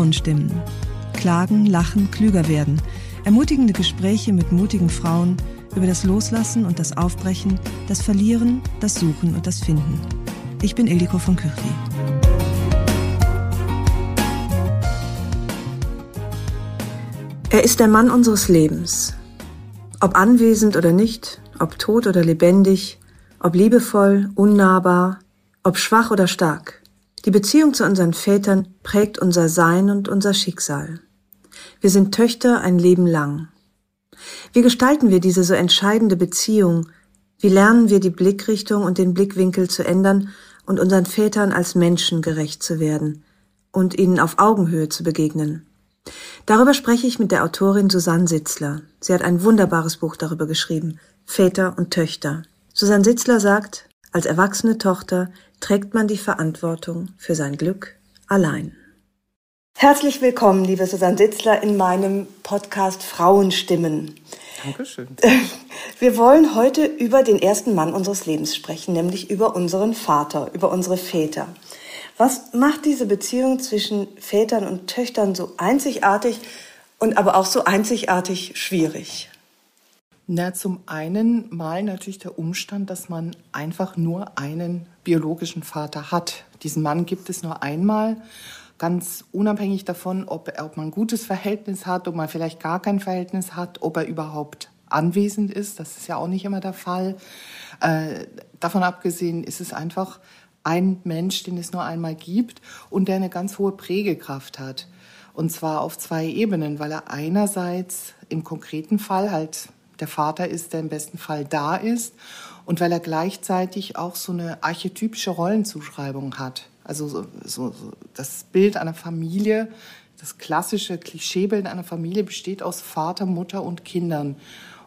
Frauenstimmen. Klagen, lachen, klüger werden. Ermutigende Gespräche mit mutigen Frauen über das Loslassen und das Aufbrechen, das Verlieren, das Suchen und das Finden. Ich bin Ildiko von Küchli. Er ist der Mann unseres Lebens. Ob anwesend oder nicht, ob tot oder lebendig, ob liebevoll, unnahbar, ob schwach oder stark. Die Beziehung zu unseren Vätern prägt unser Sein und unser Schicksal. Wir sind Töchter ein Leben lang. Wie gestalten wir diese so entscheidende Beziehung? Wie lernen wir die Blickrichtung und den Blickwinkel zu ändern und unseren Vätern als Menschen gerecht zu werden und ihnen auf Augenhöhe zu begegnen? Darüber spreche ich mit der Autorin Susanne Sitzler. Sie hat ein wunderbares Buch darüber geschrieben, Väter und Töchter. Susanne Sitzler sagt, als erwachsene Tochter trägt man die Verantwortung für sein Glück allein. Herzlich willkommen, liebe Susanne Sitzler, in meinem Podcast Frauenstimmen. Dankeschön. Wir wollen heute über den ersten Mann unseres Lebens sprechen, nämlich über unseren Vater, über unsere Väter. Was macht diese Beziehung zwischen Vätern und Töchtern so einzigartig und aber auch so einzigartig schwierig? Na, zum einen mal natürlich der Umstand, dass man einfach nur einen biologischen Vater hat. Diesen Mann gibt es nur einmal, ganz unabhängig davon, ob, ob man ein gutes Verhältnis hat, ob man vielleicht gar kein Verhältnis hat, ob er überhaupt anwesend ist. Das ist ja auch nicht immer der Fall. Äh, davon abgesehen ist es einfach ein Mensch, den es nur einmal gibt und der eine ganz hohe Prägekraft hat. Und zwar auf zwei Ebenen, weil er einerseits im konkreten Fall halt der Vater ist, der im besten Fall da ist und weil er gleichzeitig auch so eine archetypische Rollenzuschreibung hat. Also so, so, so das Bild einer Familie, das klassische Klischeebild einer Familie besteht aus Vater, Mutter und Kindern.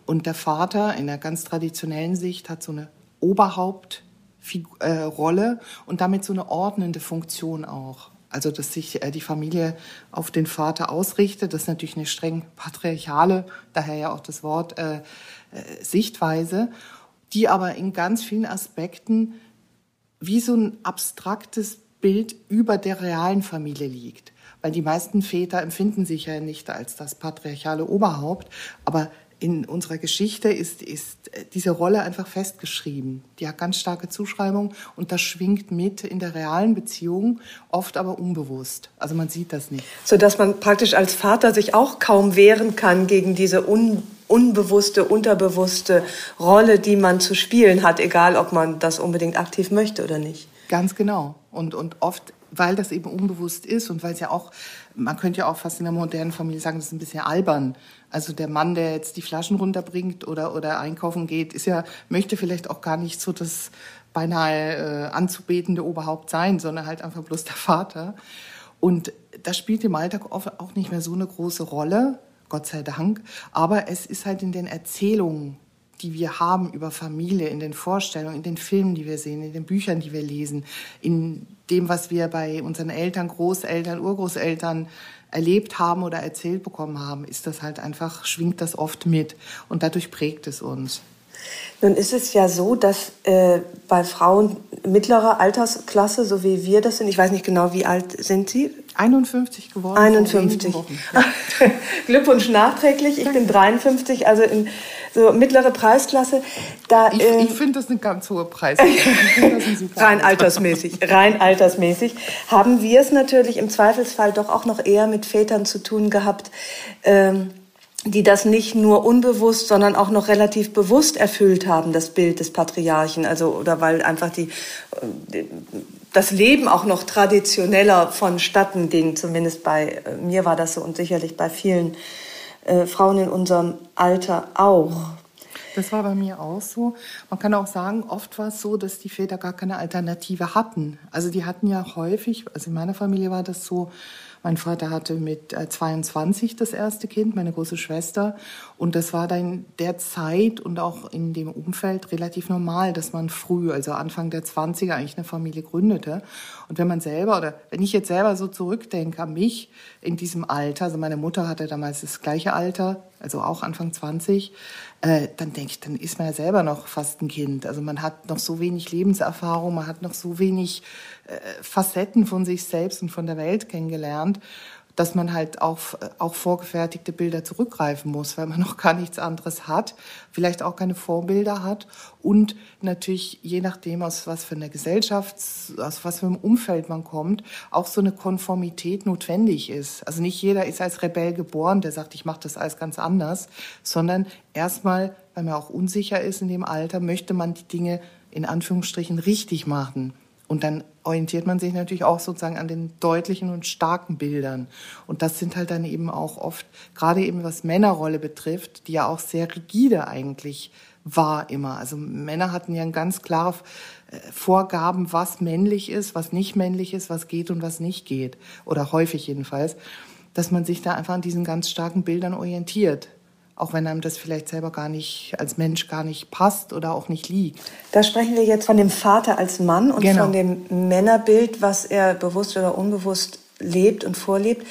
Und der Vater in der ganz traditionellen Sicht hat so eine Oberhauptrolle äh, und damit so eine ordnende Funktion auch. Also, dass sich äh, die Familie auf den Vater ausrichtet, das ist natürlich eine streng patriarchale, daher ja auch das Wort, äh, äh, Sichtweise, die aber in ganz vielen Aspekten wie so ein abstraktes Bild über der realen Familie liegt. Weil die meisten Väter empfinden sich ja nicht als das patriarchale Oberhaupt, aber in unserer Geschichte ist, ist diese Rolle einfach festgeschrieben. Die hat ganz starke Zuschreibung und das schwingt mit in der realen Beziehung, oft aber unbewusst. Also man sieht das nicht. So dass man praktisch als Vater sich auch kaum wehren kann gegen diese un unbewusste, unterbewusste Rolle, die man zu spielen hat, egal ob man das unbedingt aktiv möchte oder nicht. Ganz genau. Und, und oft, weil das eben unbewusst ist und weil es ja auch, man könnte ja auch fast in der modernen Familie sagen, das ist ein bisschen albern. Also der Mann, der jetzt die Flaschen runterbringt oder, oder einkaufen geht, ist ja, möchte vielleicht auch gar nicht so das beinahe äh, anzubetende Oberhaupt sein, sondern halt einfach bloß der Vater. Und das spielt im Alltag auch nicht mehr so eine große Rolle, Gott sei Dank. Aber es ist halt in den Erzählungen, die wir haben über Familie, in den Vorstellungen, in den Filmen, die wir sehen, in den Büchern, die wir lesen, in dem, was wir bei unseren Eltern, Großeltern, Urgroßeltern erlebt haben oder erzählt bekommen haben, ist das halt einfach, schwingt das oft mit und dadurch prägt es uns. Nun ist es ja so, dass äh, bei Frauen mittlerer Altersklasse, so wie wir das sind, ich weiß nicht genau, wie alt sind Sie? 51 geworden. 51. Ja. Glückwunsch nachträglich. Ich bin 53, also in so mittlere Preisklasse. Da, ich, ähm, ich finde das eine ganz hohe Preisklasse. rein altersmäßig, rein altersmäßig haben wir es natürlich im Zweifelsfall doch auch noch eher mit Vätern zu tun gehabt. Ähm, die das nicht nur unbewusst, sondern auch noch relativ bewusst erfüllt haben, das Bild des Patriarchen. Also, oder weil einfach die, das Leben auch noch traditioneller vonstatten ging. Zumindest bei äh, mir war das so und sicherlich bei vielen äh, Frauen in unserem Alter auch. Das war bei mir auch so. Man kann auch sagen, oft war es so, dass die Väter gar keine Alternative hatten. Also die hatten ja häufig, also in meiner Familie war das so, mein Vater hatte mit 22 äh, das erste Kind, meine große Schwester. Und das war dann der Zeit und auch in dem Umfeld relativ normal, dass man früh, also Anfang der 20er, eigentlich eine Familie gründete. Und wenn man selber, oder wenn ich jetzt selber so zurückdenke an mich in diesem Alter, also meine Mutter hatte damals das gleiche Alter, also auch Anfang 20, äh, dann denke ich, dann ist man ja selber noch fast ein Kind. Also man hat noch so wenig Lebenserfahrung, man hat noch so wenig äh, Facetten von sich selbst und von der Welt kennengelernt, dass man halt auf auch vorgefertigte Bilder zurückgreifen muss, weil man noch gar nichts anderes hat, vielleicht auch keine Vorbilder hat und natürlich je nachdem aus was für einer Gesellschaft, aus was für einem Umfeld man kommt, auch so eine Konformität notwendig ist. Also nicht jeder ist als Rebell geboren, der sagt, ich mache das alles ganz anders, sondern erstmal, weil man auch unsicher ist in dem Alter, möchte man die Dinge in Anführungsstrichen richtig machen. Und dann orientiert man sich natürlich auch sozusagen an den deutlichen und starken Bildern. Und das sind halt dann eben auch oft, gerade eben was Männerrolle betrifft, die ja auch sehr rigide eigentlich war immer. Also Männer hatten ja ganz klare äh, Vorgaben, was männlich ist, was nicht männlich ist, was geht und was nicht geht. Oder häufig jedenfalls. Dass man sich da einfach an diesen ganz starken Bildern orientiert auch wenn einem das vielleicht selber gar nicht als Mensch gar nicht passt oder auch nicht liegt. Da sprechen wir jetzt von dem Vater als Mann und genau. von dem Männerbild, was er bewusst oder unbewusst lebt und vorlebt.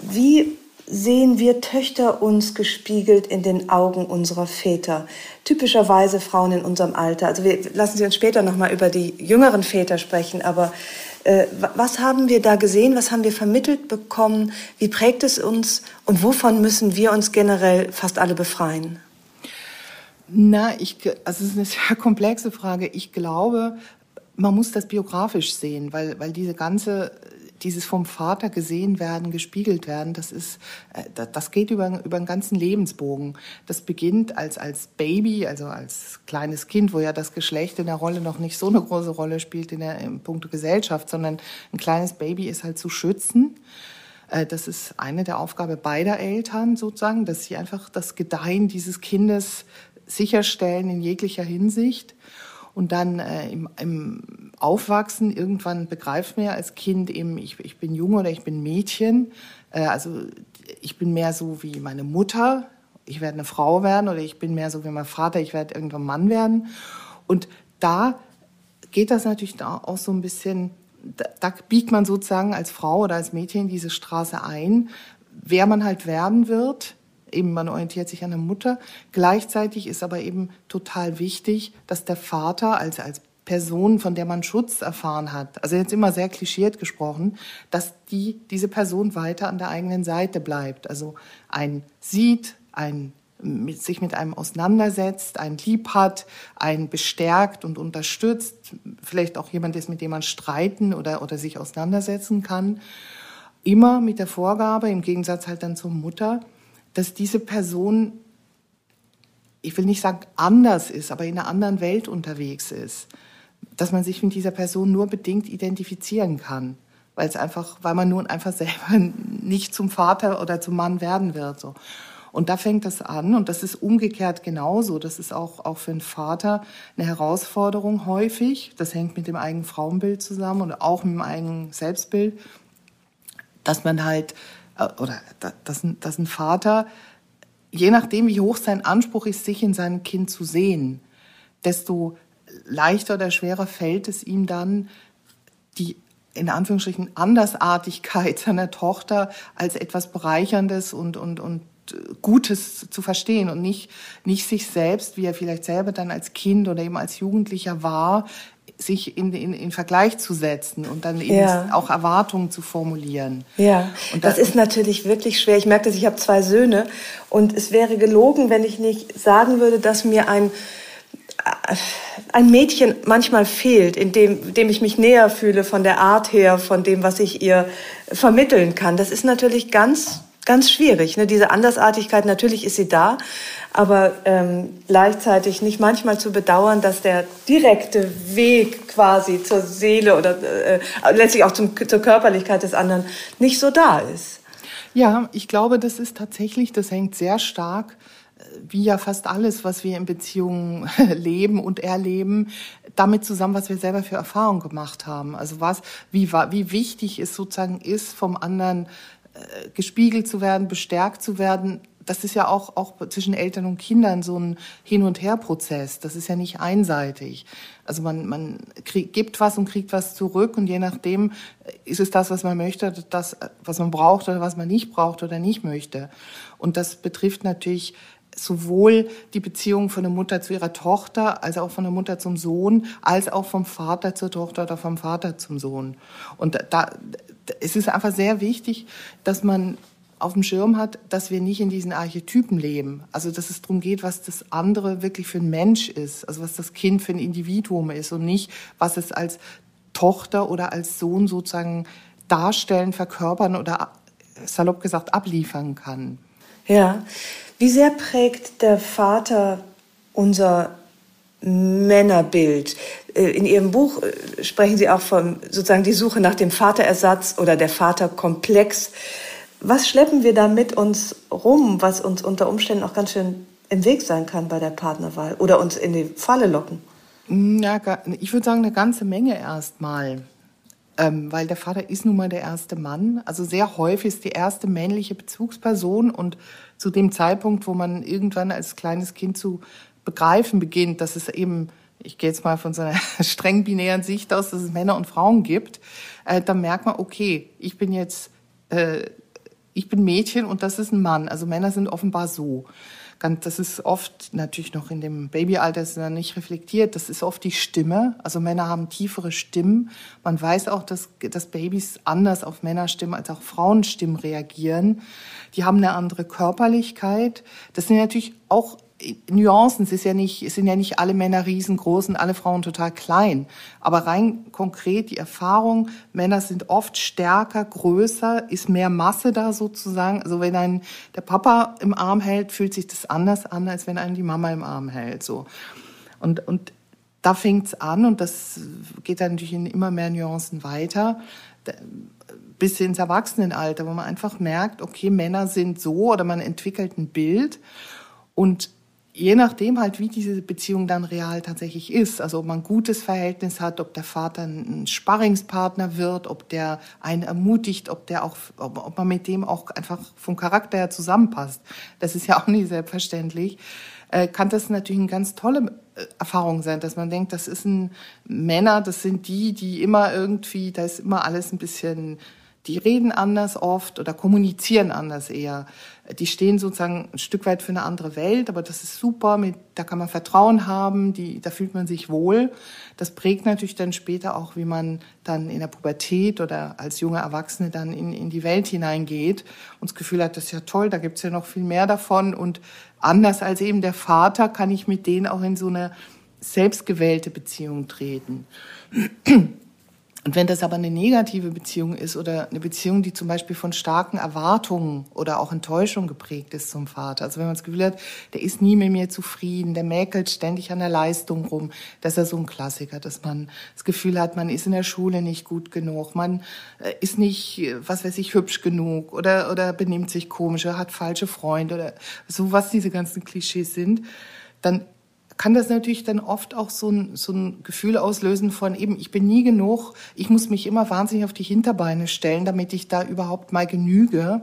Wie sehen wir Töchter uns gespiegelt in den Augen unserer Väter? Typischerweise Frauen in unserem Alter. Also wir lassen Sie uns später noch mal über die jüngeren Väter sprechen, aber was haben wir da gesehen? Was haben wir vermittelt bekommen? Wie prägt es uns? Und wovon müssen wir uns generell fast alle befreien? Na, ich, also es ist eine sehr komplexe Frage. Ich glaube, man muss das biografisch sehen, weil, weil diese ganze dieses vom Vater gesehen werden, gespiegelt werden, das ist, äh, das geht über, über einen ganzen Lebensbogen. Das beginnt als, als Baby, also als kleines Kind, wo ja das Geschlecht in der Rolle noch nicht so eine große Rolle spielt in der, im Punkt Gesellschaft, sondern ein kleines Baby ist halt zu schützen. Äh, das ist eine der Aufgabe beider Eltern sozusagen, dass sie einfach das Gedeihen dieses Kindes sicherstellen in jeglicher Hinsicht. Und dann äh, im, im Aufwachsen, irgendwann begreift man ja als Kind eben, ich, ich bin Junge oder ich bin Mädchen. Äh, also ich bin mehr so wie meine Mutter, ich werde eine Frau werden oder ich bin mehr so wie mein Vater, ich werde irgendwann Mann werden. Und da geht das natürlich auch so ein bisschen, da, da biegt man sozusagen als Frau oder als Mädchen diese Straße ein, wer man halt werden wird eben man orientiert sich an der Mutter. Gleichzeitig ist aber eben total wichtig, dass der Vater als, als Person, von der man Schutz erfahren hat, also jetzt immer sehr klischiert gesprochen, dass die, diese Person weiter an der eigenen Seite bleibt. Also ein sieht, ein mit, sich mit einem auseinandersetzt, ein lieb hat, ein bestärkt und unterstützt, vielleicht auch jemand ist, mit dem man streiten oder, oder sich auseinandersetzen kann. Immer mit der Vorgabe, im Gegensatz halt dann zur Mutter, dass diese Person, ich will nicht sagen anders ist, aber in einer anderen Welt unterwegs ist. Dass man sich mit dieser Person nur bedingt identifizieren kann. Weil es einfach, weil man nun einfach selber nicht zum Vater oder zum Mann werden wird, so. Und da fängt das an und das ist umgekehrt genauso. Das ist auch, auch für einen Vater eine Herausforderung häufig. Das hängt mit dem eigenen Frauenbild zusammen und auch mit dem eigenen Selbstbild, dass man halt oder dass, dass ein Vater, je nachdem, wie hoch sein Anspruch ist, sich in seinem Kind zu sehen, desto leichter oder schwerer fällt es ihm dann, die in Anführungsstrichen Andersartigkeit seiner Tochter als etwas Bereicherndes und, und, und Gutes zu verstehen und nicht, nicht sich selbst, wie er vielleicht selber dann als Kind oder eben als Jugendlicher war, sich in, in, in Vergleich zu setzen und dann eben ja. auch Erwartungen zu formulieren. Ja, und das, das ist natürlich wirklich schwer. Ich merke, dass ich habe zwei Söhne und es wäre gelogen, wenn ich nicht sagen würde, dass mir ein ein Mädchen manchmal fehlt, in dem, dem ich mich näher fühle von der Art her, von dem, was ich ihr vermitteln kann. Das ist natürlich ganz ganz schwierig. Ne? Diese Andersartigkeit, natürlich ist sie da, aber ähm, gleichzeitig nicht manchmal zu bedauern, dass der direkte Weg quasi zur Seele oder äh, letztlich auch zum, zur Körperlichkeit des anderen nicht so da ist. Ja, ich glaube, das ist tatsächlich, das hängt sehr stark wie ja fast alles, was wir in Beziehungen leben und erleben, damit zusammen, was wir selber für Erfahrungen gemacht haben. Also was, wie, wie wichtig es sozusagen ist, vom anderen äh, gespiegelt zu werden, bestärkt zu werden. Das ist ja auch, auch zwischen Eltern und Kindern so ein Hin- und Her-Prozess. Das ist ja nicht einseitig. Also man, man krieg, gibt was und kriegt was zurück und je nachdem äh, ist es das, was man möchte, das, was man braucht oder was man nicht braucht oder nicht möchte. Und das betrifft natürlich sowohl die Beziehung von der Mutter zu ihrer Tochter, als auch von der Mutter zum Sohn, als auch vom Vater zur Tochter oder vom Vater zum Sohn. Und da, es ist einfach sehr wichtig, dass man auf dem Schirm hat, dass wir nicht in diesen Archetypen leben. Also, dass es darum geht, was das andere wirklich für ein Mensch ist, also was das Kind für ein Individuum ist und nicht, was es als Tochter oder als Sohn sozusagen darstellen, verkörpern oder salopp gesagt abliefern kann. Ja, wie sehr prägt der Vater unser Männerbild? Äh, in Ihrem Buch äh, sprechen Sie auch von sozusagen die Suche nach dem Vaterersatz oder der Vaterkomplex. Was schleppen wir da mit uns rum, was uns unter Umständen auch ganz schön im Weg sein kann bei der Partnerwahl oder uns in die Falle locken? Ja, ich würde sagen, eine ganze Menge erstmal. Ähm, weil der Vater ist nun mal der erste Mann. Also sehr häufig ist die erste männliche Bezugsperson und zu dem Zeitpunkt, wo man irgendwann als kleines Kind zu begreifen beginnt, dass es eben, ich gehe jetzt mal von so einer streng binären Sicht aus, dass es Männer und Frauen gibt, äh, dann merkt man, okay, ich bin jetzt, äh, ich bin Mädchen und das ist ein Mann. Also Männer sind offenbar so. Das ist oft natürlich noch in dem Babyalter ist dann nicht reflektiert. Das ist oft die Stimme. Also Männer haben tiefere Stimmen. Man weiß auch, dass, dass Babys anders auf Männerstimmen als auch Frauenstimmen reagieren. Die haben eine andere Körperlichkeit. Das sind natürlich auch Nuancen. Es, ist ja nicht, es sind ja nicht alle Männer riesengroß und alle Frauen total klein. Aber rein konkret die Erfahrung, Männer sind oft stärker, größer, ist mehr Masse da sozusagen. Also wenn ein der Papa im Arm hält, fühlt sich das anders an, als wenn einen die Mama im Arm hält. So. Und, und da fängt's an und das geht dann natürlich in immer mehr Nuancen weiter bis ins Erwachsenenalter, wo man einfach merkt, okay, Männer sind so oder man entwickelt ein Bild und je nachdem halt, wie diese Beziehung dann real tatsächlich ist, also ob man ein gutes Verhältnis hat, ob der Vater ein Sparringspartner wird, ob der einen ermutigt, ob der auch, ob, man mit dem auch einfach vom Charakter her zusammenpasst. Das ist ja auch nicht selbstverständlich. Äh, kann das natürlich eine ganz tolle äh, Erfahrung sein, dass man denkt, das ist ein Männer, das sind die, die immer irgendwie, da ist immer alles ein bisschen die reden anders oft oder kommunizieren anders eher. Die stehen sozusagen ein Stück weit für eine andere Welt, aber das ist super, mit, da kann man Vertrauen haben, die, da fühlt man sich wohl. Das prägt natürlich dann später auch, wie man dann in der Pubertät oder als junge Erwachsene dann in, in die Welt hineingeht und das Gefühl hat, das ist ja toll, da gibt's ja noch viel mehr davon und anders als eben der Vater kann ich mit denen auch in so eine selbstgewählte Beziehung treten. Und wenn das aber eine negative Beziehung ist oder eine Beziehung, die zum Beispiel von starken Erwartungen oder auch Enttäuschung geprägt ist zum Vater, also wenn man das Gefühl hat, der ist nie mit mir zufrieden, der mäkelt ständig an der Leistung rum, das ist ja so ein Klassiker, dass man das Gefühl hat, man ist in der Schule nicht gut genug, man äh, ist nicht, was weiß ich, hübsch genug oder, oder benimmt sich komisch oder hat falsche Freunde oder so, was diese ganzen Klischees sind, dann kann das natürlich dann oft auch so ein, so ein Gefühl auslösen von eben, ich bin nie genug, ich muss mich immer wahnsinnig auf die Hinterbeine stellen, damit ich da überhaupt mal genüge.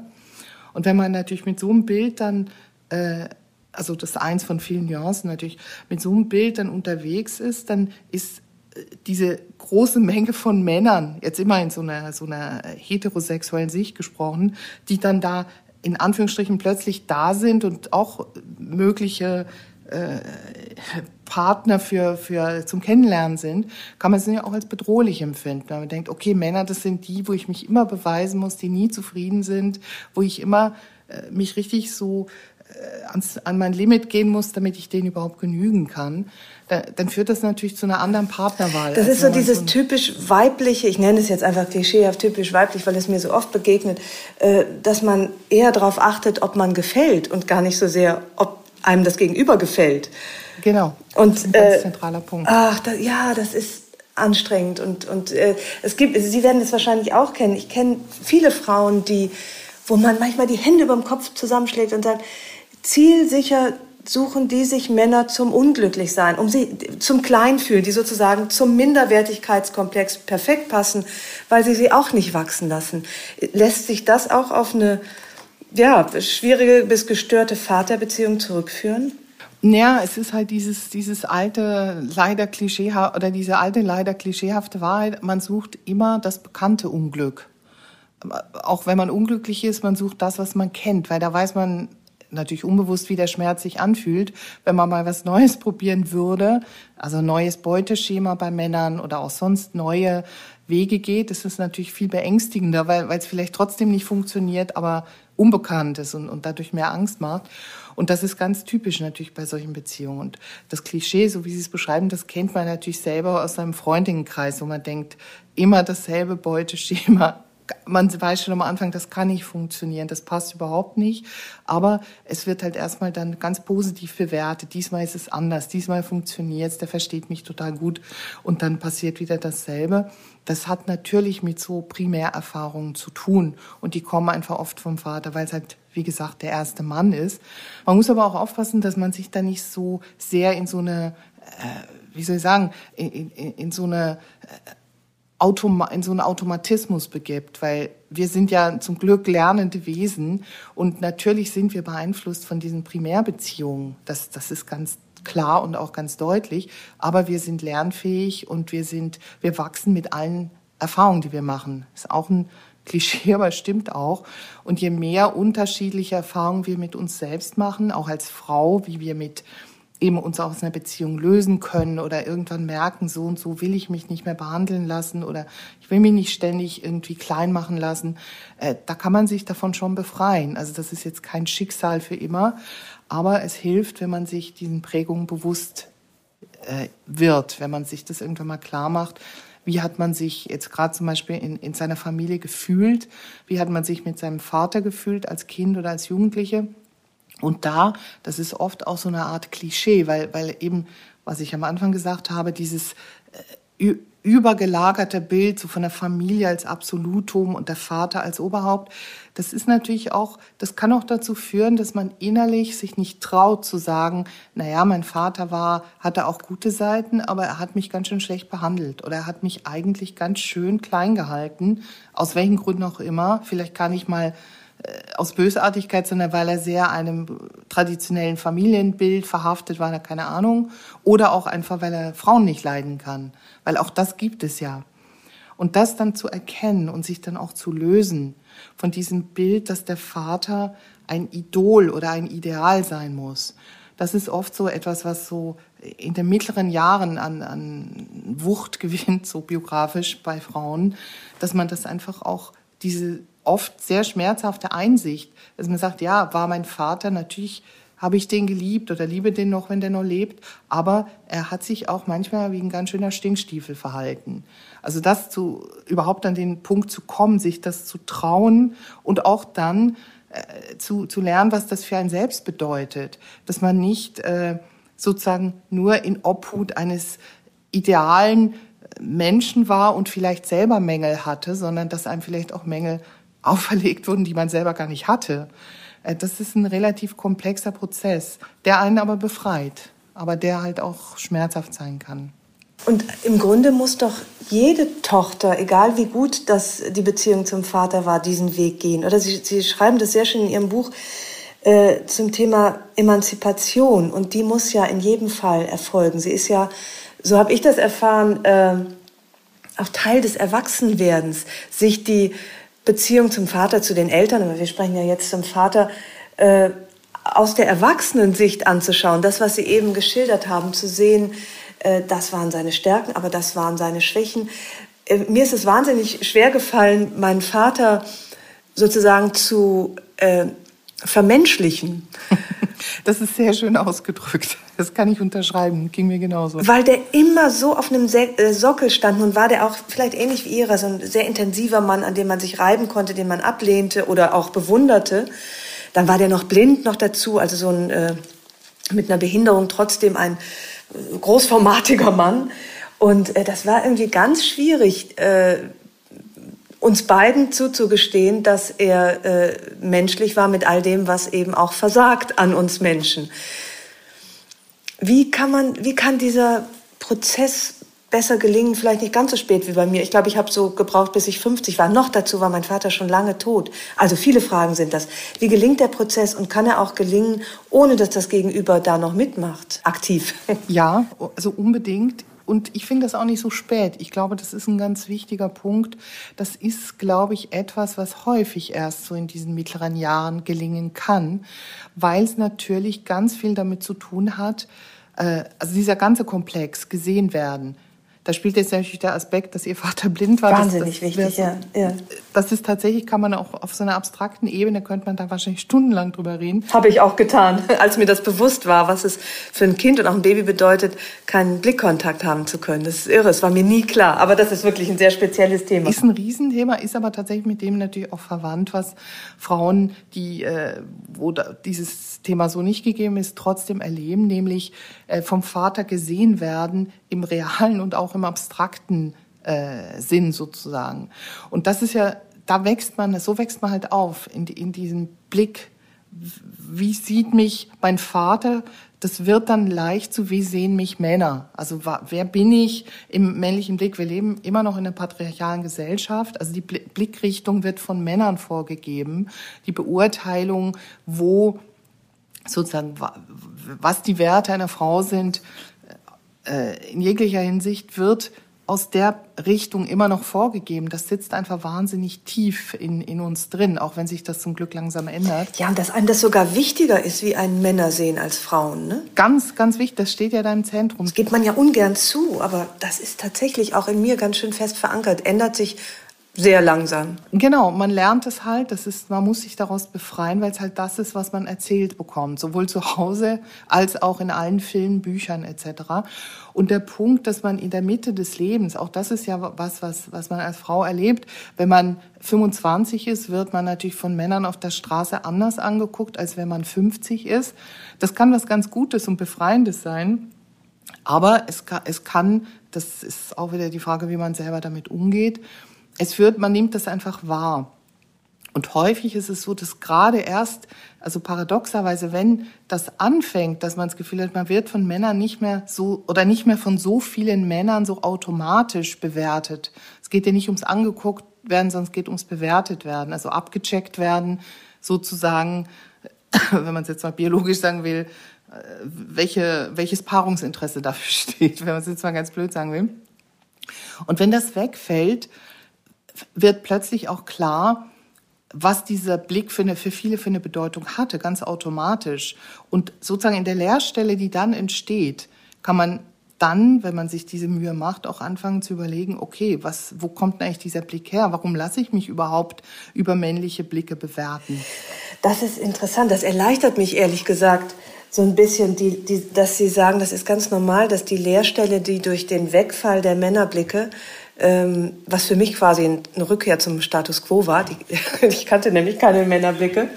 Und wenn man natürlich mit so einem Bild dann, äh, also das ist eins von vielen Nuancen natürlich, mit so einem Bild dann unterwegs ist, dann ist äh, diese große Menge von Männern, jetzt immer in so einer, so einer heterosexuellen Sicht gesprochen, die dann da in Anführungsstrichen plötzlich da sind und auch mögliche äh, Partner für, für zum Kennenlernen sind, kann man es ja auch als bedrohlich empfinden. Wenn man denkt, okay, Männer, das sind die, wo ich mich immer beweisen muss, die nie zufrieden sind, wo ich immer äh, mich richtig so ans, an mein Limit gehen muss, damit ich denen überhaupt genügen kann, da, dann führt das natürlich zu einer anderen Partnerwahl. Das ist so dieses so typisch weibliche, ich nenne es jetzt einfach klischeehaft typisch weiblich, weil es mir so oft begegnet, äh, dass man eher darauf achtet, ob man gefällt und gar nicht so sehr, ob einem das Gegenüber gefällt. Genau. Und, das ist ein ganz äh, zentraler Punkt. Ach, da, ja, das ist anstrengend und und äh, es gibt, Sie werden es wahrscheinlich auch kennen. Ich kenne viele Frauen, die, wo man manchmal die Hände über dem Kopf zusammenschlägt und sagt, zielsicher suchen die sich Männer zum Unglücklichsein, um sie zum Kleinfühlen, die sozusagen zum Minderwertigkeitskomplex perfekt passen, weil sie sie auch nicht wachsen lassen. Lässt sich das auch auf eine ja, schwierige bis gestörte Vaterbeziehung zurückführen? Ja, es ist halt dieses, dieses alte, leider klischeehaft, oder diese alte, leider klischeehafte Wahrheit. Man sucht immer das bekannte Unglück. Auch wenn man unglücklich ist, man sucht das, was man kennt, weil da weiß man, natürlich unbewusst, wie der Schmerz sich anfühlt, wenn man mal was Neues probieren würde, also neues Beuteschema bei Männern oder auch sonst neue Wege geht, ist es natürlich viel beängstigender, weil, weil es vielleicht trotzdem nicht funktioniert, aber unbekannt ist und, und dadurch mehr Angst macht. Und das ist ganz typisch natürlich bei solchen Beziehungen. Und das Klischee, so wie Sie es beschreiben, das kennt man natürlich selber aus seinem Freundinnenkreis, wo man denkt, immer dasselbe Beuteschema, man weiß schon am Anfang, das kann nicht funktionieren, das passt überhaupt nicht. Aber es wird halt erstmal dann ganz positiv bewertet. Diesmal ist es anders, diesmal funktioniert es, der versteht mich total gut und dann passiert wieder dasselbe. Das hat natürlich mit so Primärerfahrungen zu tun und die kommen einfach oft vom Vater, weil es halt, wie gesagt, der erste Mann ist. Man muss aber auch aufpassen, dass man sich da nicht so sehr in so eine, äh, wie soll ich sagen, in, in, in so eine äh, In so einen Automatismus begibt, weil wir sind ja zum Glück lernende Wesen und natürlich sind wir beeinflusst von diesen Primärbeziehungen. Das, das ist ganz klar und auch ganz deutlich. Aber wir sind lernfähig und wir sind, wir wachsen mit allen Erfahrungen, die wir machen. Ist auch ein Klischee, aber stimmt auch. Und je mehr unterschiedliche Erfahrungen wir mit uns selbst machen, auch als Frau, wie wir mit eben uns aus einer Beziehung lösen können oder irgendwann merken, so und so will ich mich nicht mehr behandeln lassen oder ich will mich nicht ständig irgendwie klein machen lassen, äh, da kann man sich davon schon befreien. Also das ist jetzt kein Schicksal für immer, aber es hilft, wenn man sich diesen Prägungen bewusst äh, wird, wenn man sich das irgendwann mal klar macht. Wie hat man sich jetzt gerade zum Beispiel in, in seiner Familie gefühlt? Wie hat man sich mit seinem Vater gefühlt als Kind oder als Jugendliche? Und da, das ist oft auch so eine Art Klischee, weil, weil eben, was ich am Anfang gesagt habe, dieses äh, übergelagerte Bild so von der Familie als Absolutum und der Vater als Oberhaupt, das ist natürlich auch, das kann auch dazu führen, dass man innerlich sich nicht traut zu sagen, na ja, mein Vater war, hatte auch gute Seiten, aber er hat mich ganz schön schlecht behandelt oder er hat mich eigentlich ganz schön klein gehalten, aus welchen Gründen auch immer. Vielleicht kann ich mal aus Bösartigkeit, sondern weil er sehr einem traditionellen Familienbild verhaftet war, keine Ahnung. Oder auch einfach, weil er Frauen nicht leiden kann. Weil auch das gibt es ja. Und das dann zu erkennen und sich dann auch zu lösen von diesem Bild, dass der Vater ein Idol oder ein Ideal sein muss. Das ist oft so etwas, was so in den mittleren Jahren an, an Wucht gewinnt, so biografisch bei Frauen, dass man das einfach auch diese oft sehr schmerzhafte Einsicht, dass man sagt, ja, war mein Vater, natürlich habe ich den geliebt oder liebe den noch, wenn der noch lebt, aber er hat sich auch manchmal wie ein ganz schöner Stinkstiefel verhalten. Also das zu, überhaupt an den Punkt zu kommen, sich das zu trauen und auch dann äh, zu, zu lernen, was das für ein Selbst bedeutet, dass man nicht äh, sozusagen nur in Obhut eines idealen Menschen war und vielleicht selber Mängel hatte, sondern dass einem vielleicht auch Mängel auferlegt wurden, die man selber gar nicht hatte. Äh, das ist ein relativ komplexer Prozess, der einen aber befreit, aber der halt auch schmerzhaft sein kann. Und im Grunde muss doch jede Tochter, egal wie gut das die Beziehung zum Vater war, diesen Weg gehen. Oder Sie, Sie schreiben das sehr schön in Ihrem Buch äh, zum Thema Emanzipation. Und die muss ja in jedem Fall erfolgen. Sie ist ja, so habe ich das erfahren, äh, auch Teil des Erwachsenwerdens, sich die Beziehung zum Vater, zu den Eltern, aber wir sprechen ja jetzt zum Vater, äh, aus der Erwachsenensicht anzuschauen, das, was Sie eben geschildert haben, zu sehen, äh, das waren seine Stärken, aber das waren seine Schwächen. Äh, mir ist es wahnsinnig schwer gefallen, meinen Vater sozusagen zu, äh, vermenschlichen. Das ist sehr schön ausgedrückt. Das kann ich unterschreiben. Ging mir genauso. Weil der immer so auf einem äh, Sockel stand. Nun war der auch vielleicht ähnlich wie ihrer, so ein sehr intensiver Mann, an dem man sich reiben konnte, den man ablehnte oder auch bewunderte. Dann war der noch blind noch dazu, also so ein äh, mit einer Behinderung trotzdem ein äh, großformatiger Mann. Und äh, das war irgendwie ganz schwierig, äh, uns beiden zuzugestehen, dass er äh, menschlich war mit all dem, was eben auch versagt an uns Menschen. Wie kann man, wie kann dieser Prozess besser gelingen, vielleicht nicht ganz so spät wie bei mir. Ich glaube, ich habe so gebraucht, bis ich 50 war. Noch dazu war mein Vater schon lange tot. Also viele Fragen sind das. Wie gelingt der Prozess und kann er auch gelingen, ohne dass das Gegenüber da noch mitmacht, aktiv? Ja, also unbedingt. Und ich finde das auch nicht so spät. Ich glaube, das ist ein ganz wichtiger Punkt. Das ist, glaube ich, etwas, was häufig erst so in diesen mittleren Jahren gelingen kann, weil es natürlich ganz viel damit zu tun hat, äh, also dieser ganze Komplex gesehen werden, da spielt jetzt natürlich der Aspekt, dass ihr Vater blind war. Wahnsinnig das, das, wichtig, ja. ja. Das ist tatsächlich, kann man auch auf so einer abstrakten Ebene, könnte man da wahrscheinlich stundenlang drüber reden. Habe ich auch getan, als mir das bewusst war, was es für ein Kind und auch ein Baby bedeutet, keinen Blickkontakt haben zu können. Das ist irre, es war mir nie klar. Aber das ist wirklich ein sehr spezielles Thema. Ist ein Riesenthema, ist aber tatsächlich mit dem natürlich auch verwandt, was Frauen, die, äh, wo da dieses Thema so nicht gegeben ist, trotzdem erleben, nämlich äh, vom Vater gesehen werden im realen und auch im abstrakten äh, Sinn sozusagen. Und das ist ja, da wächst man, so wächst man halt auf in, in diesem Blick. Wie sieht mich mein Vater? Das wird dann leicht zu, wie sehen mich Männer? Also wer bin ich im männlichen Blick? Wir leben immer noch in einer patriarchalen Gesellschaft. Also die Blickrichtung wird von Männern vorgegeben. Die Beurteilung, wo sozusagen, was die Werte einer Frau sind, äh, in jeglicher Hinsicht wird aus der Richtung immer noch vorgegeben. Das sitzt einfach wahnsinnig tief in, in uns drin, auch wenn sich das zum Glück langsam ändert. Ja, und dass einem das sogar wichtiger ist, wie einen Männer sehen als Frauen. Ne? Ganz, ganz wichtig, das steht ja da im Zentrum. Das gibt man ja ungern zu, aber das ist tatsächlich auch in mir ganz schön fest verankert. Ändert sich sehr langsam. Genau, man lernt es halt, das ist, man muss sich daraus befreien, weil es halt das ist, was man erzählt bekommt, sowohl zu Hause als auch in allen Filmen, Büchern etc. Und der Punkt, dass man in der Mitte des Lebens, auch das ist ja was, was, was man als Frau erlebt, wenn man 25 ist, wird man natürlich von Männern auf der Straße anders angeguckt, als wenn man 50 ist. Das kann was ganz Gutes und Befreiendes sein. Aber es kann, es kann, das ist auch wieder die Frage, wie man selber damit umgeht, es wird, man nimmt das einfach wahr. Und häufig ist es so, dass gerade erst, also paradoxerweise, wenn das anfängt, dass man das Gefühl hat, man wird von Männern nicht mehr so oder nicht mehr von so vielen Männern so automatisch bewertet. Es geht ja nicht ums angeguckt werden, sondern es geht ums bewertet werden, also abgecheckt werden, sozusagen, wenn man es jetzt mal biologisch sagen will, äh, welche, welches Paarungsinteresse dafür steht, wenn man es jetzt mal ganz blöd sagen will. Und wenn das wegfällt, wird plötzlich auch klar, was dieser Blick für, eine, für viele für eine Bedeutung hatte, ganz automatisch. Und sozusagen in der Leerstelle, die dann entsteht, kann man dann, wenn man sich diese Mühe macht, auch anfangen zu überlegen, okay, was, wo kommt eigentlich dieser Blick her? Warum lasse ich mich überhaupt über männliche Blicke bewerten? Das ist interessant. Das erleichtert mich ehrlich gesagt so ein bisschen, die, die, dass Sie sagen, das ist ganz normal, dass die Leerstelle, die durch den Wegfall der Männerblicke ähm, was für mich quasi eine Rückkehr zum Status quo war. Die, ich kannte nämlich keine Männerblicke.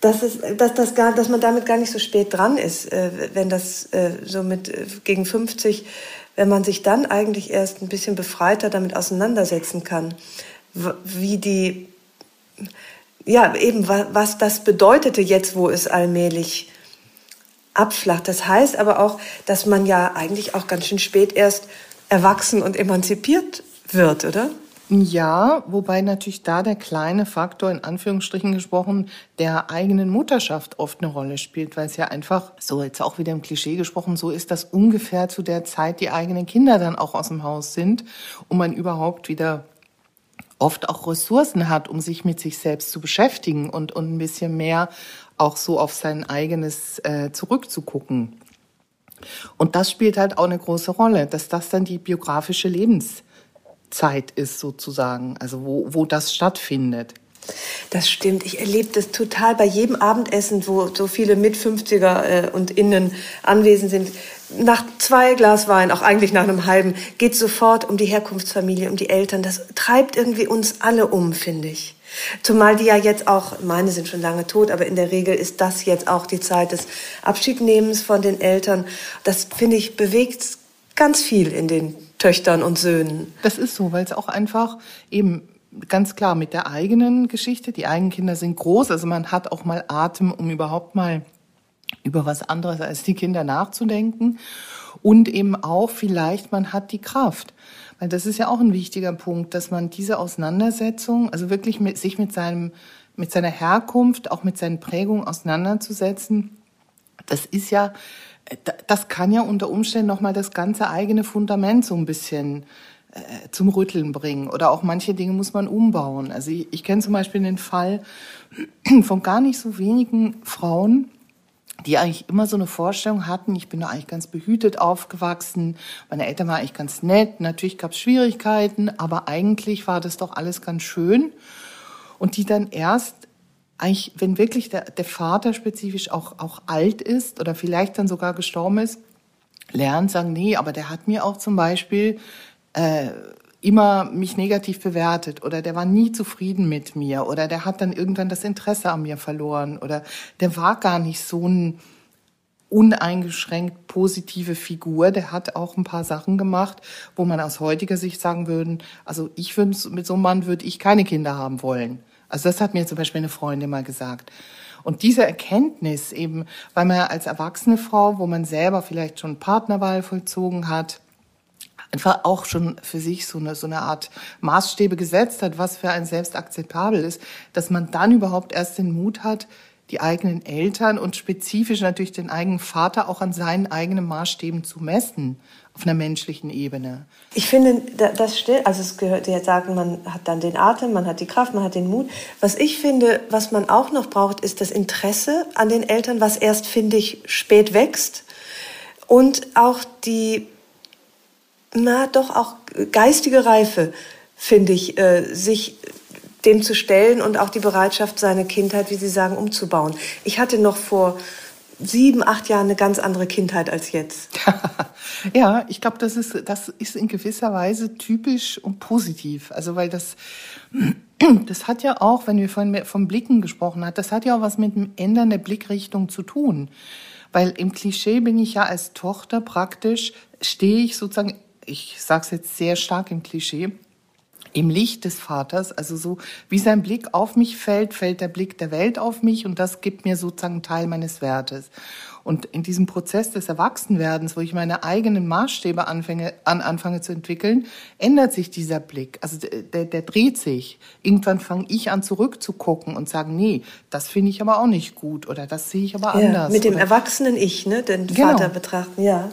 Dass, es, dass, das gar, dass man damit gar nicht so spät dran ist, äh, wenn das äh, so mit äh, gegen 50, wenn man sich dann eigentlich erst ein bisschen befreiter damit auseinandersetzen kann, wie die, ja, eben was das bedeutete jetzt, wo es allmählich abflacht. Das heißt aber auch, dass man ja eigentlich auch ganz schön spät erst erwachsen und emanzipiert wird, oder? Ja, wobei natürlich da der kleine Faktor in Anführungsstrichen gesprochen der eigenen Mutterschaft oft eine Rolle spielt, weil es ja einfach, so jetzt auch wieder im Klischee gesprochen, so ist, dass ungefähr zu der Zeit die eigenen Kinder dann auch aus dem Haus sind und man überhaupt wieder oft auch Ressourcen hat, um sich mit sich selbst zu beschäftigen und, und ein bisschen mehr auch so auf sein eigenes äh, zurückzugucken. Und das spielt halt auch eine große Rolle, dass das dann die biografische Lebenszeit ist sozusagen, also wo, wo das stattfindet. Das stimmt. Ich erlebe das total bei jedem Abendessen, wo so viele Mit-50er äh, und Innen anwesend sind. Nach zwei Glas Wein, auch eigentlich nach einem halben, geht sofort um die Herkunftsfamilie, um die Eltern. Das treibt irgendwie uns alle um, finde ich. Zumal die ja jetzt auch, meine sind schon lange tot, aber in der Regel ist das jetzt auch die Zeit des Abschiednehmens von den Eltern. Das, finde ich, bewegt ganz viel in den Töchtern und Söhnen. Das ist so, weil es auch einfach eben ganz klar mit der eigenen Geschichte, die eigenen Kinder sind groß, also man hat auch mal Atem, um überhaupt mal über was anderes als die Kinder nachzudenken. Und eben auch vielleicht man hat die Kraft. Weil das ist ja auch ein wichtiger Punkt, dass man diese Auseinandersetzung, also wirklich mit, sich mit seinem, mit seiner Herkunft, auch mit seinen Prägungen auseinanderzusetzen, das ist ja, das kann ja unter Umständen nochmal das ganze eigene Fundament so ein bisschen äh, zum Rütteln bringen. Oder auch manche Dinge muss man umbauen. Also ich, ich kenne zum Beispiel den Fall von gar nicht so wenigen Frauen, die eigentlich immer so eine Vorstellung hatten, ich bin da eigentlich ganz behütet aufgewachsen, meine Eltern waren eigentlich ganz nett, natürlich gab es Schwierigkeiten, aber eigentlich war das doch alles ganz schön. Und die dann erst eigentlich, wenn wirklich der, der Vater spezifisch auch, auch alt ist oder vielleicht dann sogar gestorben ist, lernen, sagen, nee, aber der hat mir auch zum Beispiel äh, immer mich negativ bewertet oder der war nie zufrieden mit mir oder der hat dann irgendwann das Interesse an mir verloren oder der war gar nicht so ein uneingeschränkt positive Figur. Der hat auch ein paar Sachen gemacht, wo man aus heutiger Sicht sagen würden, also ich würde mit so einem Mann würde ich keine Kinder haben wollen. Also das hat mir zum Beispiel eine Freundin mal gesagt. Und diese Erkenntnis eben, weil man als erwachsene Frau, wo man selber vielleicht schon Partnerwahl vollzogen hat, einfach auch schon für sich so eine, so eine Art Maßstäbe gesetzt hat, was für einen selbst akzeptabel ist, dass man dann überhaupt erst den Mut hat, die eigenen Eltern und spezifisch natürlich den eigenen Vater auch an seinen eigenen Maßstäben zu messen auf einer menschlichen Ebene. Ich finde, das stimmt. Also es gehört ja sagen, man hat dann den Atem, man hat die Kraft, man hat den Mut. Was ich finde, was man auch noch braucht, ist das Interesse an den Eltern, was erst finde ich spät wächst und auch die na doch auch geistige Reife, finde ich, äh, sich dem zu stellen und auch die Bereitschaft, seine Kindheit, wie Sie sagen, umzubauen. Ich hatte noch vor sieben, acht Jahren eine ganz andere Kindheit als jetzt. ja, ich glaube, das ist, das ist in gewisser Weise typisch und positiv. Also, weil das, das hat ja auch, wenn wir vorhin vom Blicken gesprochen haben, das hat ja auch was mit dem Ändern der Blickrichtung zu tun. Weil im Klischee bin ich ja als Tochter praktisch, stehe ich sozusagen ich sage es jetzt sehr stark im Klischee, im Licht des Vaters, also so wie sein Blick auf mich fällt, fällt der Blick der Welt auf mich und das gibt mir sozusagen einen Teil meines Wertes. Und in diesem Prozess des Erwachsenwerdens, wo ich meine eigenen Maßstäbe anfange, an, anfange zu entwickeln, ändert sich dieser Blick. Also der, der dreht sich. Irgendwann fange ich an zurückzugucken und sagen, nee, das finde ich aber auch nicht gut oder das sehe ich aber ja, anders. Mit dem oder, erwachsenen Ich, ne, den genau. Vater betrachten, ja.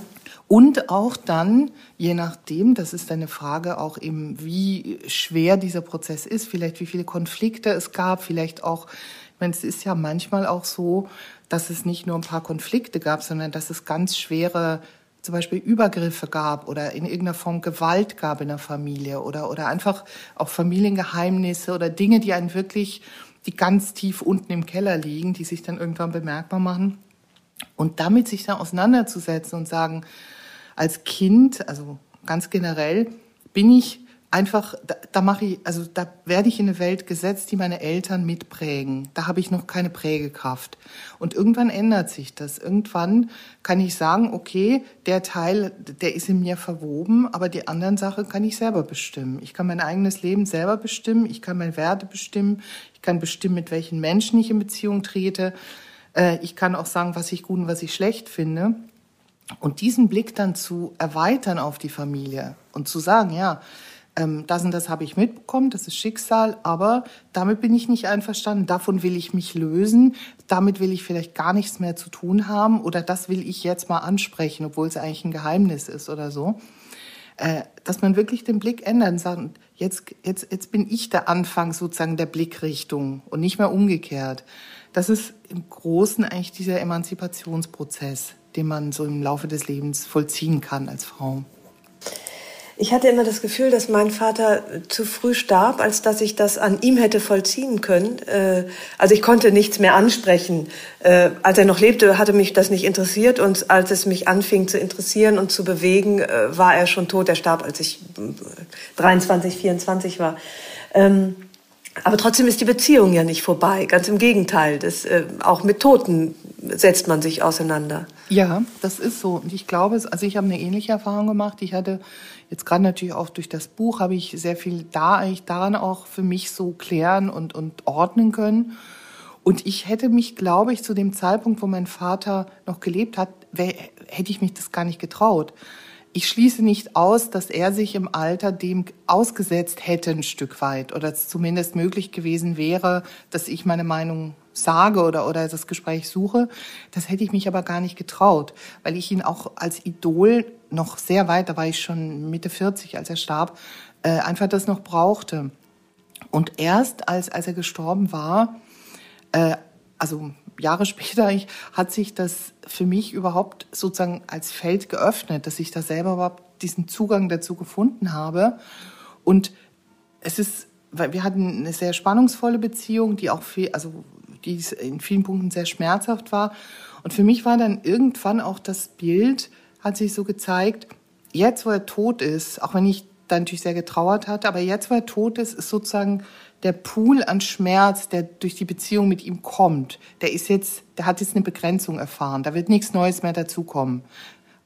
Und auch dann, je nachdem, das ist eine Frage auch eben, wie schwer dieser Prozess ist, vielleicht wie viele Konflikte es gab, vielleicht auch, ich meine, es ist ja manchmal auch so, dass es nicht nur ein paar Konflikte gab, sondern dass es ganz schwere zum Beispiel Übergriffe gab oder in irgendeiner Form Gewalt gab in der Familie oder, oder einfach auch Familiengeheimnisse oder Dinge, die einen wirklich, die ganz tief unten im Keller liegen, die sich dann irgendwann bemerkbar machen. Und damit sich dann auseinanderzusetzen und sagen, als Kind, also ganz generell, bin ich einfach, da, da mache ich, also da werde ich in eine Welt gesetzt, die meine Eltern mitprägen. Da habe ich noch keine Prägekraft. Und irgendwann ändert sich das. Irgendwann kann ich sagen, okay, der Teil, der ist in mir verwoben, aber die anderen Sachen kann ich selber bestimmen. Ich kann mein eigenes Leben selber bestimmen, ich kann meine Werte bestimmen, ich kann bestimmen, mit welchen Menschen ich in Beziehung trete. Äh, ich kann auch sagen, was ich gut und was ich schlecht finde. Und diesen Blick dann zu erweitern auf die Familie und zu sagen, ja, ähm, das und das habe ich mitbekommen, das ist Schicksal, aber damit bin ich nicht einverstanden, davon will ich mich lösen, damit will ich vielleicht gar nichts mehr zu tun haben oder das will ich jetzt mal ansprechen, obwohl es eigentlich ein Geheimnis ist oder so. Äh, dass man wirklich den Blick ändert und sagt, jetzt, jetzt, jetzt bin ich der Anfang sozusagen der Blickrichtung und nicht mehr umgekehrt. Das ist im Großen eigentlich dieser Emanzipationsprozess den man so im Laufe des Lebens vollziehen kann als Frau. Ich hatte immer das Gefühl, dass mein Vater zu früh starb, als dass ich das an ihm hätte vollziehen können. Äh, also ich konnte nichts mehr ansprechen. Äh, als er noch lebte, hatte mich das nicht interessiert und als es mich anfing zu interessieren und zu bewegen, äh, war er schon tot. Er starb, als ich 23, 24 war. Aber trotzdem ist die Beziehung ja nicht vorbei. Ganz im Gegenteil. Das, auch mit Toten setzt man sich auseinander. Ja, das ist so. Und ich glaube, also ich habe eine ähnliche Erfahrung gemacht. Ich hatte jetzt gerade natürlich auch durch das Buch habe ich sehr viel da eigentlich daran auch für mich so klären und, und ordnen können. Und ich hätte mich, glaube ich, zu dem Zeitpunkt, wo mein Vater noch gelebt hat, hätte ich mich das gar nicht getraut. Ich schließe nicht aus, dass er sich im Alter dem ausgesetzt hätte ein Stück weit oder es zumindest möglich gewesen wäre, dass ich meine Meinung sage oder, oder das Gespräch suche. Das hätte ich mich aber gar nicht getraut, weil ich ihn auch als Idol noch sehr weit, da war ich schon Mitte 40, als er starb, äh, einfach das noch brauchte. Und erst als, als er gestorben war, äh, also Jahre später, ich, hat sich das für mich überhaupt sozusagen als Feld geöffnet, dass ich da selber überhaupt diesen Zugang dazu gefunden habe. Und es ist, weil wir hatten eine sehr spannungsvolle Beziehung, die auch viel, also die in vielen Punkten sehr schmerzhaft war. Und für mich war dann irgendwann auch das Bild, hat sich so gezeigt, jetzt wo er tot ist, auch wenn ich da natürlich sehr getrauert hatte, aber jetzt wo er tot ist, ist sozusagen der Pool an Schmerz, der durch die Beziehung mit ihm kommt, der ist jetzt, der hat jetzt eine Begrenzung erfahren. Da wird nichts Neues mehr dazukommen.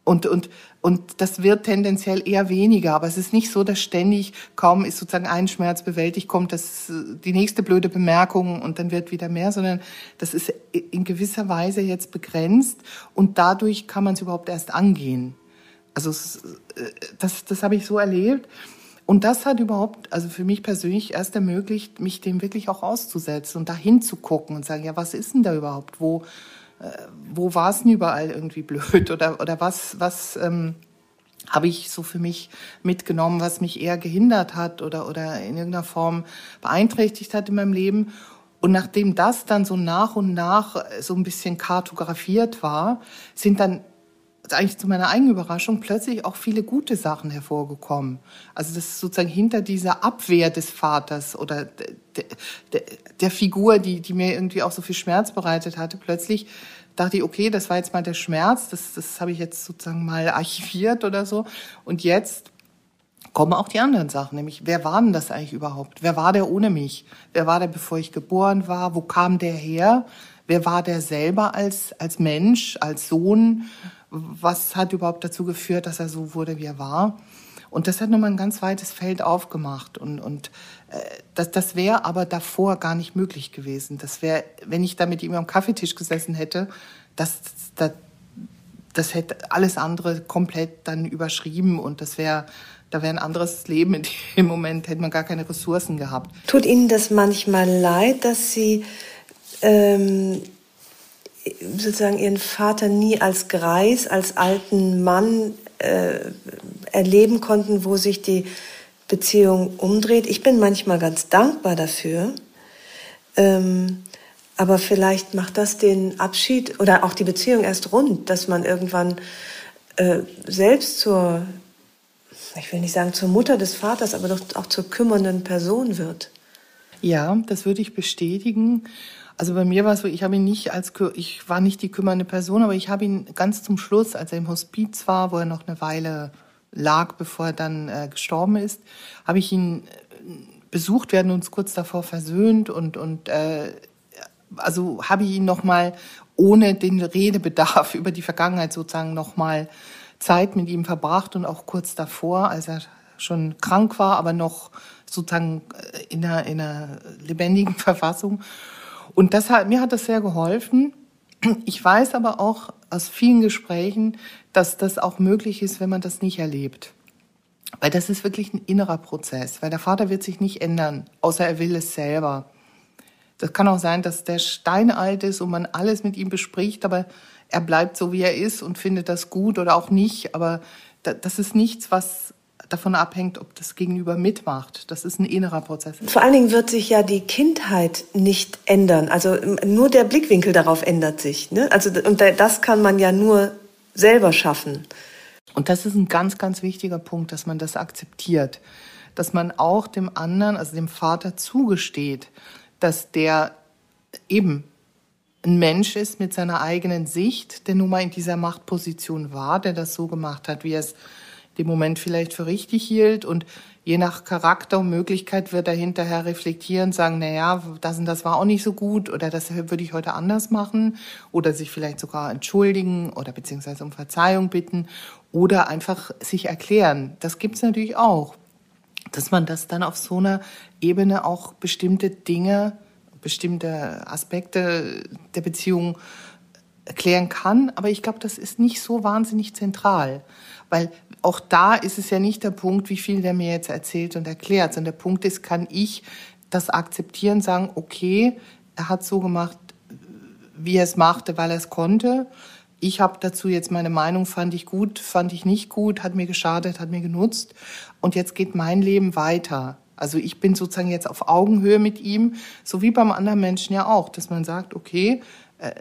Und, und, und das wird tendenziell eher weniger. Aber es ist nicht so, dass ständig kaum ist sozusagen ein Schmerz bewältigt, kommt das, die nächste blöde Bemerkung und dann wird wieder mehr, sondern das ist in gewisser Weise jetzt begrenzt und dadurch kann man es überhaupt erst angehen. Also das, das habe ich so erlebt. Und das hat überhaupt, also für mich persönlich erst ermöglicht, mich dem wirklich auch auszusetzen und dahin zu gucken und sagen, ja, was ist denn da überhaupt? Wo, äh, wo war es denn überall irgendwie blöd oder, oder was, was ähm, habe ich so für mich mitgenommen, was mich eher gehindert hat oder, oder in irgendeiner Form beeinträchtigt hat in meinem Leben. Und nachdem das dann so nach und nach so ein bisschen kartografiert war, sind dann eigentlich zu meiner eigenen Überraschung plötzlich auch viele gute Sachen hervorgekommen. Also das ist sozusagen hinter dieser Abwehr des Vaters oder der, der, der Figur, die, die mir irgendwie auch so viel Schmerz bereitet hatte, plötzlich dachte ich, okay, das war jetzt mal der Schmerz, das, das habe ich jetzt sozusagen mal archiviert oder so. Und jetzt kommen auch die anderen Sachen, nämlich wer war denn das eigentlich überhaupt? Wer war der ohne mich? Wer war der, bevor ich geboren war? Wo kam der her? Wer war der selber als, als Mensch, als Sohn? Was hat überhaupt dazu geführt, dass er so wurde, wie er war. Und das hat nochmal ein ganz weites Feld aufgemacht. Und, und äh, das, das wäre aber davor gar nicht möglich gewesen. Das wäre, wenn ich da mit ihm am Kaffeetisch gesessen hätte, das, das, das hätte alles andere komplett dann überschrieben und das wäre da wäre ein anderes Leben. In dem Moment hätte man gar keine Ressourcen gehabt. Tut Ihnen das manchmal leid, dass Sie ähm, sozusagen ihren Vater nie als Greis, als alten Mann äh, erleben konnten, wo sich die Beziehung umdreht. Ich bin manchmal ganz dankbar dafür. Ähm, aber vielleicht macht das den Abschied oder auch die Beziehung erst rund, dass man irgendwann äh, selbst zur, ich will nicht sagen zur Mutter des Vaters, aber doch auch zur kümmernden Person wird. Ja, das würde ich bestätigen. Also bei mir war es so, ich habe ihn nicht als, ich war nicht die kümmernde Person, aber ich habe ihn ganz zum Schluss, als er im Hospiz war, wo er noch eine Weile lag, bevor er dann äh, gestorben ist, habe ich ihn äh, besucht, werden uns kurz davor versöhnt und, und äh, also habe ich ihn nochmal ohne den Redebedarf über die Vergangenheit sozusagen nochmal Zeit mit ihm verbracht und auch kurz davor, als er schon krank war, aber noch sozusagen äh, in einer, in einer lebendigen Verfassung. Und das hat, mir hat das sehr geholfen. Ich weiß aber auch aus vielen Gesprächen, dass das auch möglich ist, wenn man das nicht erlebt. Weil das ist wirklich ein innerer Prozess, weil der Vater wird sich nicht ändern, außer er will es selber. Das kann auch sein, dass der steinalt ist und man alles mit ihm bespricht, aber er bleibt so, wie er ist und findet das gut oder auch nicht. Aber das ist nichts, was davon abhängt, ob das Gegenüber mitmacht. Das ist ein innerer Prozess. Vor allen Dingen wird sich ja die Kindheit nicht ändern. Also nur der Blickwinkel darauf ändert sich. Ne? Also und das kann man ja nur selber schaffen. Und das ist ein ganz, ganz wichtiger Punkt, dass man das akzeptiert. Dass man auch dem anderen, also dem Vater, zugesteht, dass der eben ein Mensch ist mit seiner eigenen Sicht, der nun mal in dieser Machtposition war, der das so gemacht hat, wie er es dem Moment vielleicht für richtig hielt und je nach Charakter und Möglichkeit wird er hinterher reflektieren, sagen, na ja, das und das war auch nicht so gut oder das würde ich heute anders machen oder sich vielleicht sogar entschuldigen oder beziehungsweise um Verzeihung bitten oder einfach sich erklären. Das gibt's natürlich auch, dass man das dann auf so einer Ebene auch bestimmte Dinge, bestimmte Aspekte der Beziehung erklären kann. Aber ich glaube, das ist nicht so wahnsinnig zentral. Weil auch da ist es ja nicht der Punkt, wie viel der mir jetzt erzählt und erklärt, sondern der Punkt ist, kann ich das akzeptieren, sagen, okay, er hat so gemacht, wie er es machte, weil er es konnte. Ich habe dazu jetzt meine Meinung, fand ich gut, fand ich nicht gut, hat mir geschadet, hat mir genutzt. Und jetzt geht mein Leben weiter. Also ich bin sozusagen jetzt auf Augenhöhe mit ihm, so wie beim anderen Menschen ja auch, dass man sagt, okay, äh,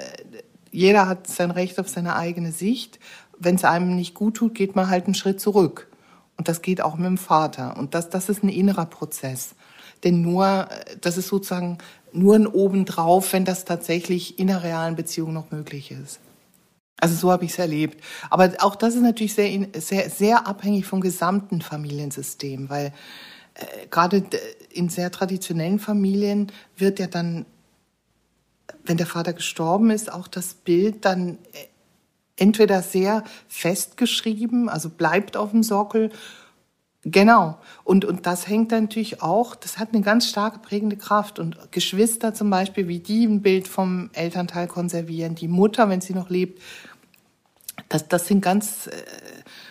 jeder hat sein Recht auf seine eigene Sicht wenn es einem nicht gut tut, geht man halt einen Schritt zurück. Und das geht auch mit dem Vater. Und das, das ist ein innerer Prozess. Denn nur, das ist sozusagen nur ein Obendrauf, wenn das tatsächlich in einer realen Beziehung noch möglich ist. Also so habe ich es erlebt. Aber auch das ist natürlich sehr, sehr, sehr abhängig vom gesamten Familiensystem, weil äh, gerade in sehr traditionellen Familien wird ja dann, wenn der Vater gestorben ist, auch das Bild dann äh, entweder sehr festgeschrieben, also bleibt auf dem Sockel. Genau. Und, und das hängt dann natürlich auch, das hat eine ganz starke prägende Kraft. Und Geschwister zum Beispiel, wie die ein Bild vom Elternteil konservieren, die Mutter, wenn sie noch lebt, das, das sind ganz, äh,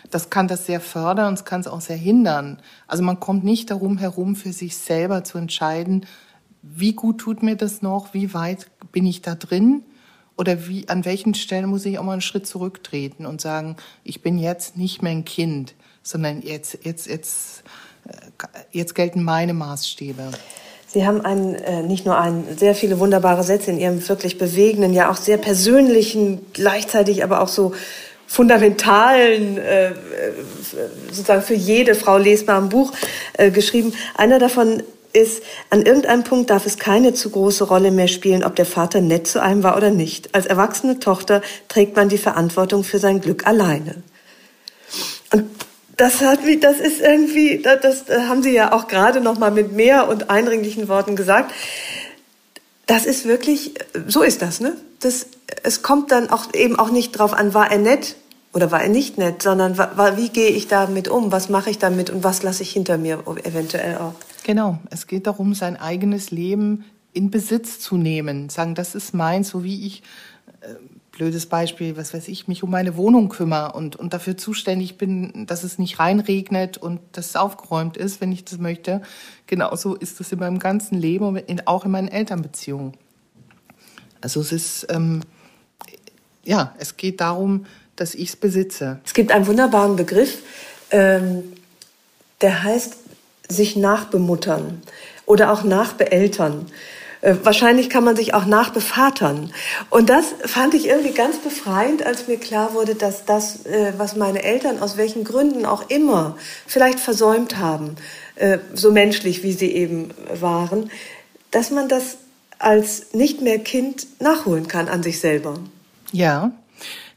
das kann das sehr fördern und es kann es auch sehr hindern. Also man kommt nicht darum herum, für sich selber zu entscheiden, wie gut tut mir das noch, wie weit bin ich da drin oder wie, an welchen Stellen muss ich auch mal einen Schritt zurücktreten und sagen, ich bin jetzt nicht mehr ein Kind, sondern jetzt, jetzt, jetzt, äh, jetzt gelten meine Maßstäbe. Sie haben einen, äh, nicht nur einen, sehr viele wunderbare Sätze in Ihrem wirklich bewegenden, ja auch sehr persönlichen, gleichzeitig aber auch so fundamentalen, äh, sozusagen für jede Frau lesbaren Buch äh, geschrieben. Einer davon ist, an irgendeinem Punkt darf es keine zu große Rolle mehr spielen, ob der Vater nett zu einem war oder nicht. Als erwachsene Tochter trägt man die Verantwortung für sein Glück alleine. Und das hat mich, das ist irgendwie, das, das haben Sie ja auch gerade noch mal mit mehr und eindringlichen Worten gesagt. Das ist wirklich, so ist das, ne? Das, es kommt dann auch eben auch nicht drauf an, war er nett oder war er nicht nett, sondern war, wie gehe ich damit um, was mache ich damit und was lasse ich hinter mir eventuell auch. Genau, es geht darum, sein eigenes Leben in Besitz zu nehmen, sagen, das ist meins, so wie ich, äh, blödes Beispiel, was weiß ich, mich um meine Wohnung kümmere und, und dafür zuständig bin, dass es nicht reinregnet und dass es aufgeräumt ist, wenn ich das möchte. Genauso ist es in meinem ganzen Leben und in, auch in meinen Elternbeziehungen. Also es ist, ähm, ja, es geht darum, dass ich es besitze. Es gibt einen wunderbaren Begriff, ähm, der heißt sich nachbemuttern oder auch nachbeeltern. Äh, wahrscheinlich kann man sich auch nachbevatern. Und das fand ich irgendwie ganz befreiend, als mir klar wurde, dass das, äh, was meine Eltern aus welchen Gründen auch immer vielleicht versäumt haben, äh, so menschlich wie sie eben waren, dass man das als nicht mehr Kind nachholen kann an sich selber. Ja,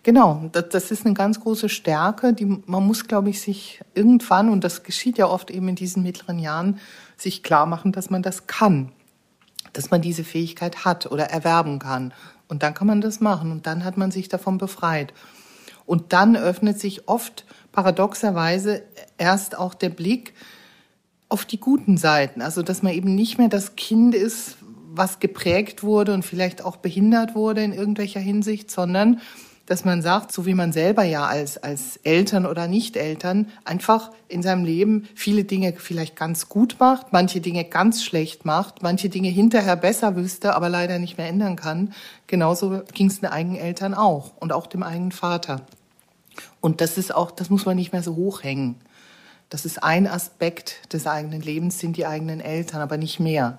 Genau, das, ist eine ganz große Stärke, die man muss, glaube ich, sich irgendwann, und das geschieht ja oft eben in diesen mittleren Jahren, sich klar machen, dass man das kann, dass man diese Fähigkeit hat oder erwerben kann. Und dann kann man das machen und dann hat man sich davon befreit. Und dann öffnet sich oft paradoxerweise erst auch der Blick auf die guten Seiten. Also, dass man eben nicht mehr das Kind ist, was geprägt wurde und vielleicht auch behindert wurde in irgendwelcher Hinsicht, sondern dass man sagt, so wie man selber ja als, als Eltern oder Nicht-Eltern einfach in seinem Leben viele Dinge vielleicht ganz gut macht, manche Dinge ganz schlecht macht, manche Dinge hinterher besser wüsste, aber leider nicht mehr ändern kann. Genauso ging es den eigenen Eltern auch und auch dem eigenen Vater. Und das ist auch, das muss man nicht mehr so hochhängen. Das ist ein Aspekt des eigenen Lebens, sind die eigenen Eltern, aber nicht mehr.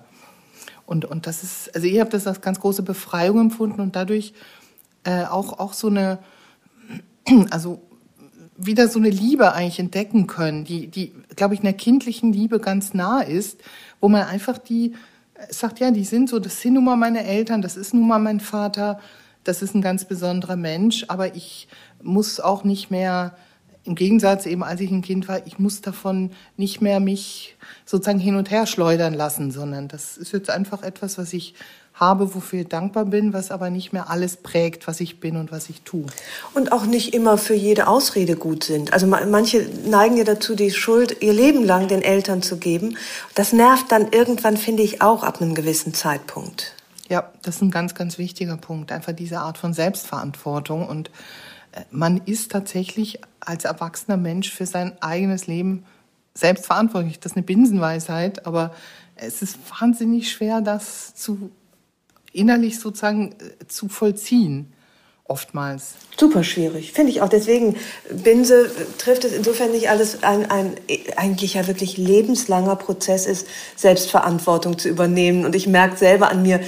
Und, und das ist, also ich habe das als ganz große Befreiung empfunden und dadurch äh, auch, auch so eine, also wieder so eine Liebe eigentlich entdecken können, die, die, glaube ich, einer kindlichen Liebe ganz nah ist, wo man einfach die äh, sagt, ja, die sind so, das sind nun mal meine Eltern, das ist nun mal mein Vater, das ist ein ganz besonderer Mensch, aber ich muss auch nicht mehr im Gegensatz eben, als ich ein Kind war, ich muss davon nicht mehr mich sozusagen hin und her schleudern lassen, sondern das ist jetzt einfach etwas, was ich habe, wofür ich dankbar bin, was aber nicht mehr alles prägt, was ich bin und was ich tue. Und auch nicht immer für jede Ausrede gut sind. Also manche neigen ja dazu, die Schuld ihr Leben lang den Eltern zu geben. Das nervt dann irgendwann, finde ich, auch ab einem gewissen Zeitpunkt. Ja, das ist ein ganz, ganz wichtiger Punkt. Einfach diese Art von Selbstverantwortung und man ist tatsächlich als erwachsener Mensch für sein eigenes Leben selbst verantwortlich. Das ist eine Binsenweisheit, aber es ist wahnsinnig schwer, das zu innerlich sozusagen äh, zu vollziehen. Oftmals. Super schwierig, finde ich auch. Deswegen, Binse trifft es insofern nicht alles, ein, ein eigentlich ja wirklich lebenslanger Prozess ist, Selbstverantwortung zu übernehmen. Und ich merke selber an mir,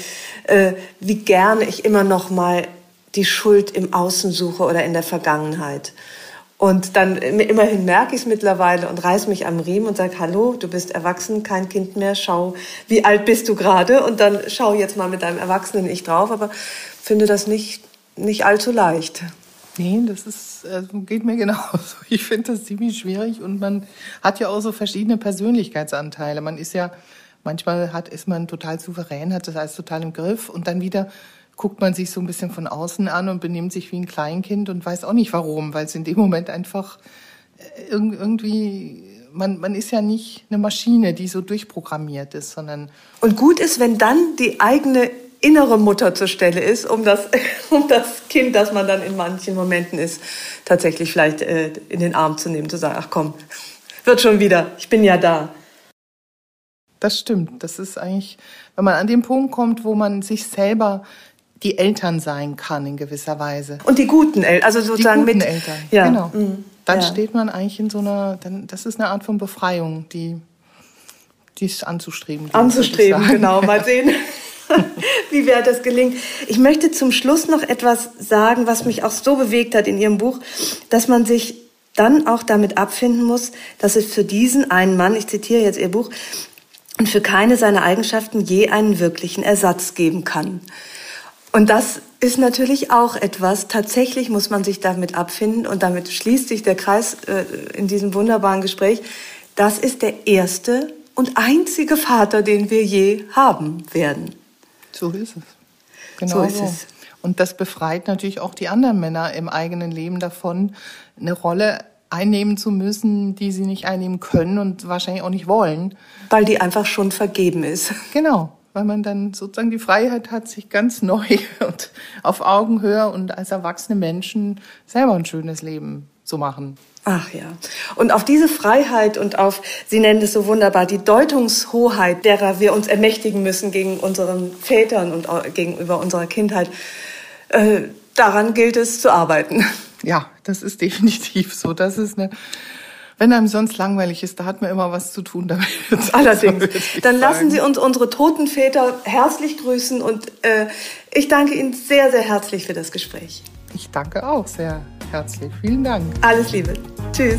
äh, wie gerne ich immer noch mal die Schuld im Außen suche oder in der Vergangenheit. Und dann immerhin merke ich es mittlerweile und reiß mich am Riemen und sage, hallo, du bist erwachsen, kein Kind mehr, schau, wie alt bist du gerade? Und dann schau jetzt mal mit deinem erwachsenen Ich drauf, aber finde das nicht, nicht allzu leicht. Nee, das ist, äh, geht mir genauso. Ich finde das ziemlich schwierig und man hat ja auch so verschiedene Persönlichkeitsanteile. Man ist ja, manchmal hat, ist man total souverän, hat das alles total im Griff und dann wieder guckt man sich so ein bisschen von außen an und benimmt sich wie ein Kleinkind und weiß auch nicht warum, weil es in dem Moment einfach äh, irgendwie man, man ist ja nicht eine Maschine, die so durchprogrammiert ist, sondern. Und gut ist, wenn dann die eigene innere Mutter zur Stelle ist, um das, um das Kind, das man dann in manchen Momenten ist, tatsächlich vielleicht äh, in den Arm zu nehmen, zu sagen, ach komm, wird schon wieder, ich bin ja da. Das stimmt. Das ist eigentlich, wenn man an den Punkt kommt, wo man sich selber die Eltern sein kann in gewisser Weise. Und die guten Eltern, also sozusagen die guten mit Eltern. Ja. Genau. Mhm. Dann Ja. steht man eigentlich in so einer, dann, das ist eine Art von Befreiung, die, die ist anzustreben. gilt, anzustreben, genau. Mal sehen, wie weit das gelingt. Ich möchte zum Schluss noch etwas sagen, was mich auch so bewegt hat in Ihrem Buch, dass man sich dann auch damit abfinden muss, dass es für diesen einen Mann, ich zitiere jetzt Ihr Buch, und für keine seiner Eigenschaften je einen wirklichen Ersatz geben kann. Und das ist natürlich auch etwas, tatsächlich muss man sich damit abfinden und damit schließt sich der Kreis äh, in diesem wunderbaren Gespräch. Das ist der erste und einzige Vater, den wir je haben werden. So ist es. Genau So ist es. Und das befreit natürlich auch die anderen Männer im eigenen Leben davon, eine Rolle einnehmen zu müssen, die sie nicht einnehmen können und wahrscheinlich auch nicht wollen. Weil die einfach schon vergeben ist. Genau, weil man dann sozusagen die Freiheit hat, sich ganz neu und auf Augenhöhe und als erwachsene Menschen selber ein schönes Leben zu machen. Ach ja. Und auf diese Freiheit und auf, Sie nennen es so wunderbar, die Deutungshoheit, derer wir uns ermächtigen müssen gegen unseren Vätern und gegenüber unserer Kindheit, äh, daran gilt es zu arbeiten. Ja, das ist definitiv so. Das ist eine, wenn einem sonst langweilig ist, da hat man immer was zu tun damit. Allerdings. Dann lassen. Sie uns unsere toten Väter herzlich grüßen und äh, ich danke Ihnen sehr, sehr herzlich für das Gespräch. Ich danke auch sehr herzlich. Vielen Dank. Alles Liebe. Tschüss.